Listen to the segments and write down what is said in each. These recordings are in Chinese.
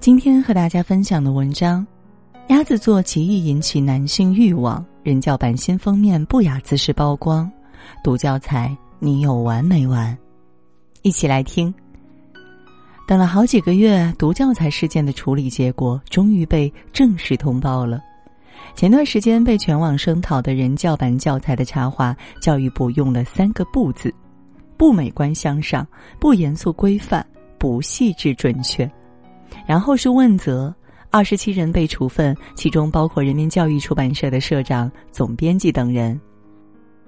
今天和大家分享的文章，鸭子座极易引起男性欲望。人教版新封面不雅姿势曝光，读教材你有完没完？一起来听。等了好几个月，读教材事件的处理结果终于被正式通报了。前段时间被全网声讨的人教版教材的插画，教育部用了三个“不”字：不美观向上，不严肃规范，不细致准确。然后是问责，二十七人被处分，其中包括人民教育出版社的社长、总编辑等人。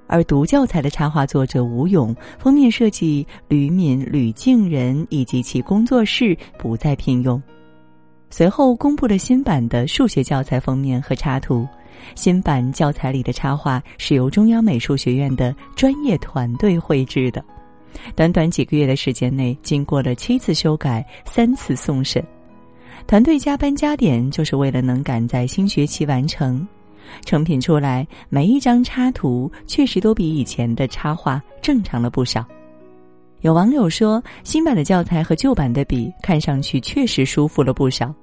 而读教材的插画作者吴勇，封面设计吕敏、吕静仁以及其工作室不再聘用。随后公布了新版的数学教材封面和插图，新版教材里的插画是由中央美术学院的专业团队绘制的，短短几个月的时间内，经过了七次修改、三次送审。团队加班加点，就是为了能赶在新学期完成。成品出来，每一张插图确实都比以前的插画正常了不少。有网友说，新版的教材和旧版的比，看上去确实舒服了不少。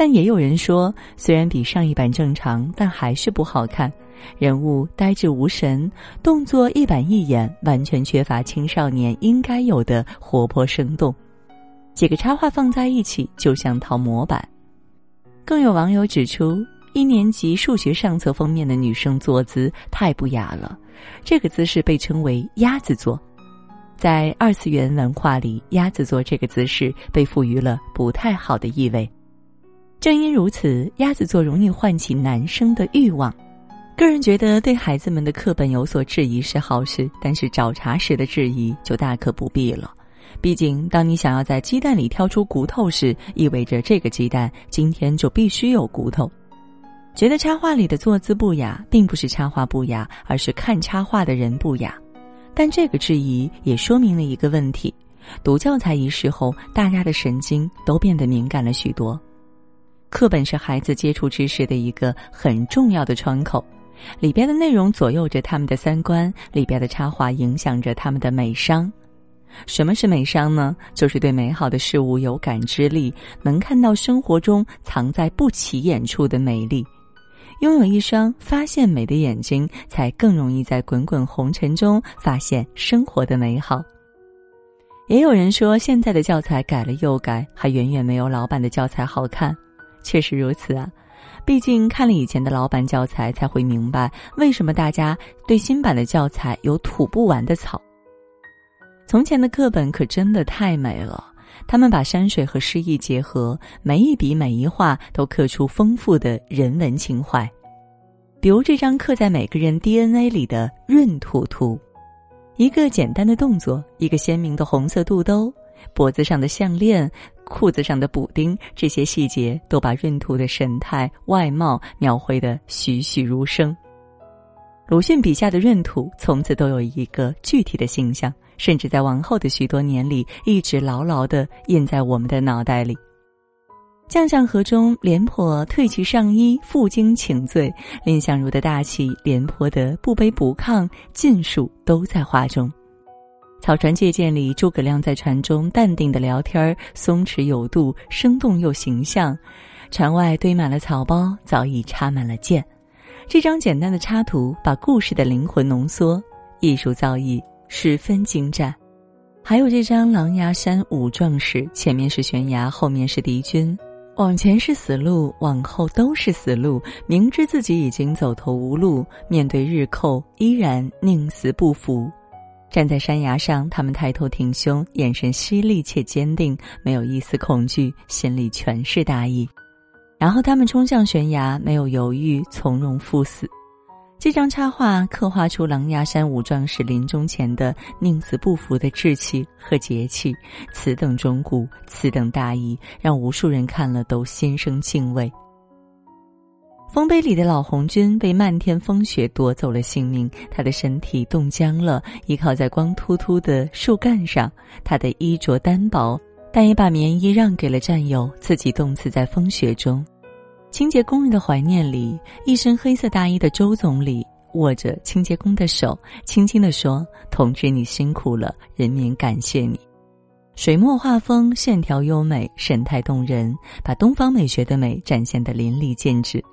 但也有人说，虽然比上一版正常，但还是不好看，人物呆滞无神，动作一板一眼，完全缺乏青少年应该有的活泼生动。几个插画放在一起就像套模板。更有网友指出，一年级数学上册封面的女生坐姿太不雅了，这个姿势被称为“鸭子坐”。在二次元文化里，“鸭子坐”这个姿势被赋予了不太好的意味。正因如此，鸭子座容易唤起男生的欲望。个人觉得，对孩子们的课本有所质疑是好事，但是找茬时的质疑就大可不必了。毕竟，当你想要在鸡蛋里挑出骨头时，意味着这个鸡蛋今天就必须有骨头。觉得插画里的坐姿不雅，并不是插画不雅，而是看插画的人不雅。但这个质疑也说明了一个问题：读教材一事后，大家的神经都变得敏感了许多。课本是孩子接触知识的一个很重要的窗口，里边的内容左右着他们的三观，里边的插画影响着他们的美商。什么是美商呢？就是对美好的事物有感知力，能看到生活中藏在不起眼处的美丽。拥有一双发现美的眼睛，才更容易在滚滚红尘中发现生活的美好。也有人说，现在的教材改了又改，还远远没有老版的教材好看。确实如此啊，毕竟看了以前的老版教材，才会明白为什么大家对新版的教材有吐不完的槽。从前的课本可真的太美了，他们把山水和诗意结合，每一笔每一画都刻出丰富的人文情怀。比如这张刻在每个人 DNA 里的闰土图，一个简单的动作，一个鲜明的红色肚兜，脖子上的项链，裤子上的补丁，这些细节都把闰土的神态外貌描绘得栩栩如生。鲁迅笔下的闰土，从此都有一个具体的形象。甚至在往后的许多年里，一直牢牢的印在我们的脑袋里。将相和中，廉颇褪去上衣，负荆请罪；蔺相如的大气，廉颇的不卑不亢，尽数都在画中。草船借箭里，诸葛亮在船中淡定的聊天松弛有度，生动又形象。船外堆满了草包，早已插满了箭。这张简单的插图，把故事的灵魂浓缩，艺术造诣。十分精湛，还有这张狼牙山五壮士，前面是悬崖，后面是敌军，往前是死路，往后都是死路。明知自己已经走投无路，面对日寇，依然宁死不服。站在山崖上，他们抬头挺胸，眼神犀利且坚定，没有一丝恐惧，心里全是大义。然后他们冲向悬崖，没有犹豫，从容赴死。这张插画刻画出狼牙山五壮士临终前的宁死不服的志气和节气，此等忠骨，此等大义，让无数人看了都心生敬畏。丰碑里的老红军被漫天风雪夺走了性命，他的身体冻僵了，依靠在光秃秃的树干上。他的衣着单薄，但也把棉衣让给了战友，自己冻死在风雪中。清洁工人的怀念里，一身黑色大衣的周总理握着清洁工的手，轻轻地说：“同志，你辛苦了，人民感谢你。”水墨画风线条优美，神态动人，把东方美学的美展现得淋漓尽致。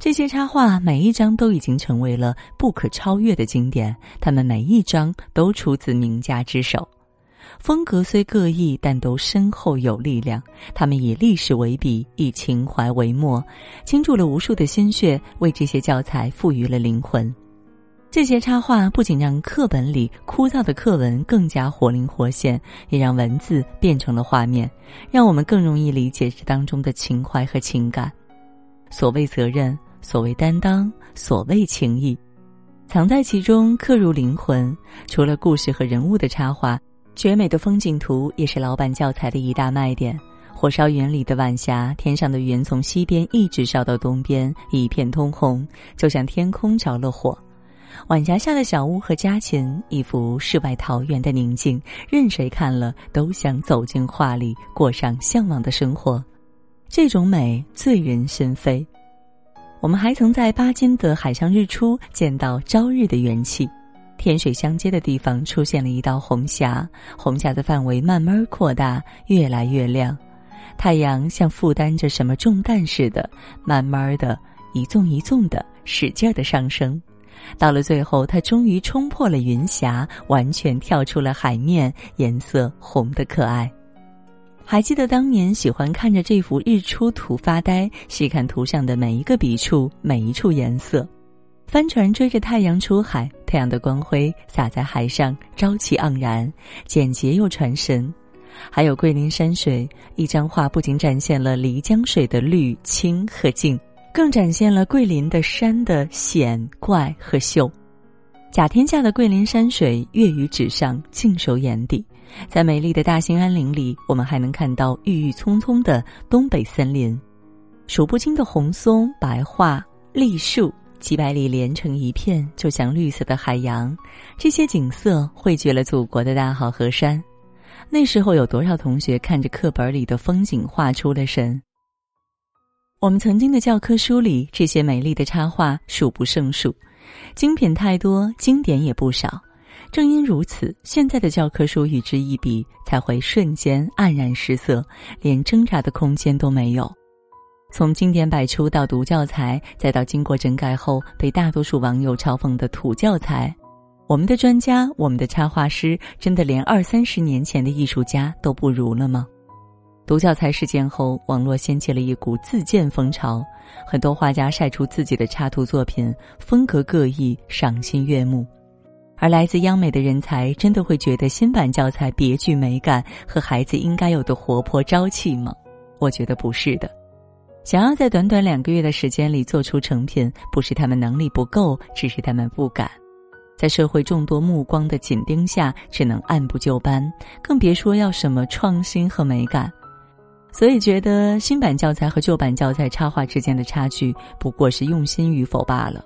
这些插画每一张都已经成为了不可超越的经典，它们每一张都出自名家之手。风格虽各异，但都深厚有力量。他们以历史为笔，以情怀为墨，倾注了无数的心血，为这些教材赋予了灵魂。这些插画不仅让课本里枯燥的课文更加活灵活现，也让文字变成了画面，让我们更容易理解这当中的情怀和情感。所谓责任，所谓担当，所谓情谊，藏在其中，刻入灵魂。除了故事和人物的插画。绝美的风景图也是老板教材的一大卖点。火烧云里的晚霞，天上的云从西边一直烧到东边，一片通红，就像天空着了火。晚霞下的小屋和家禽，一幅世外桃源的宁静，任谁看了都想走进画里，过上向往的生活。这种美醉人心扉。我们还曾在巴金的海上日出见到朝日的元气。天水相接的地方出现了一道红霞，红霞的范围慢慢扩大，越来越亮。太阳像负担着什么重担似的，慢慢的一纵一纵的使劲的上升。到了最后，它终于冲破了云霞，完全跳出了海面，颜色红的可爱。还记得当年喜欢看着这幅日出图发呆，细看图上的每一个笔触，每一处颜色。帆船追着太阳出海，太阳的光辉洒在海上，朝气盎然，简洁又传神。还有桂林山水，一张画不仅展现了漓江水的绿、清和静，更展现了桂林的山的险、怪和秀。甲天下的桂林山水跃于纸上，尽收眼底。在美丽的大兴安岭里，我们还能看到郁郁葱葱的东北森林，数不清的红松、白桦、栗树。几百里连成一片，就像绿色的海洋。这些景色汇聚了祖国的大好河山。那时候有多少同学看着课本里的风景画出了神？我们曾经的教科书里，这些美丽的插画数不胜数，精品太多，经典也不少。正因如此，现在的教科书与之一比，才会瞬间黯然失色，连挣扎的空间都没有。从经典百出到读教材，再到经过整改后被大多数网友嘲讽的土教材，我们的专家、我们的插画师，真的连二三十年前的艺术家都不如了吗？读教材事件后，网络掀起了一股自荐风潮，很多画家晒出自己的插图作品，风格各异，赏心悦目。而来自央美的人才，真的会觉得新版教材别具美感和孩子应该有的活泼朝气吗？我觉得不是的。想要在短短两个月的时间里做出成品，不是他们能力不够，只是他们不敢。在社会众多目光的紧盯下，只能按部就班，更别说要什么创新和美感。所以，觉得新版教材和旧版教材插画之间的差距，不过是用心与否罢了。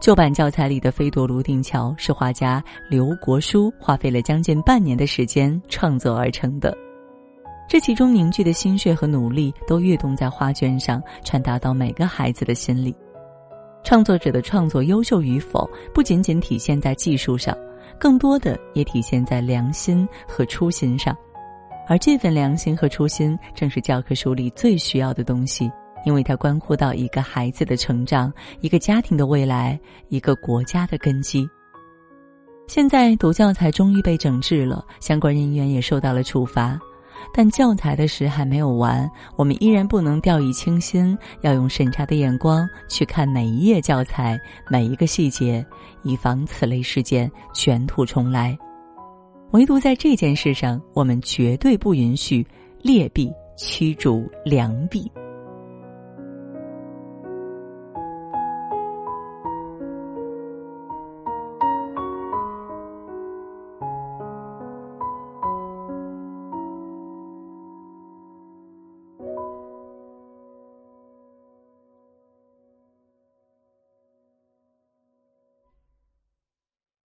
旧版教材里的飞夺泸定桥，是画家刘国书花费了将近半年的时间创作而成的。这其中凝聚的心血和努力，都跃动在画卷上，传达到每个孩子的心里。创作者的创作优秀与否，不仅仅体现在技术上，更多的也体现在良心和初心上。而这份良心和初心，正是教科书里最需要的东西，因为它关乎到一个孩子的成长、一个家庭的未来、一个国家的根基。现在读教材终于被整治了，相关人员也受到了处罚。但教材的事还没有完，我们依然不能掉以轻心，要用审查的眼光去看每一页教材、每一个细节，以防此类事件卷土重来。唯独在这件事上，我们绝对不允许劣币驱逐良币。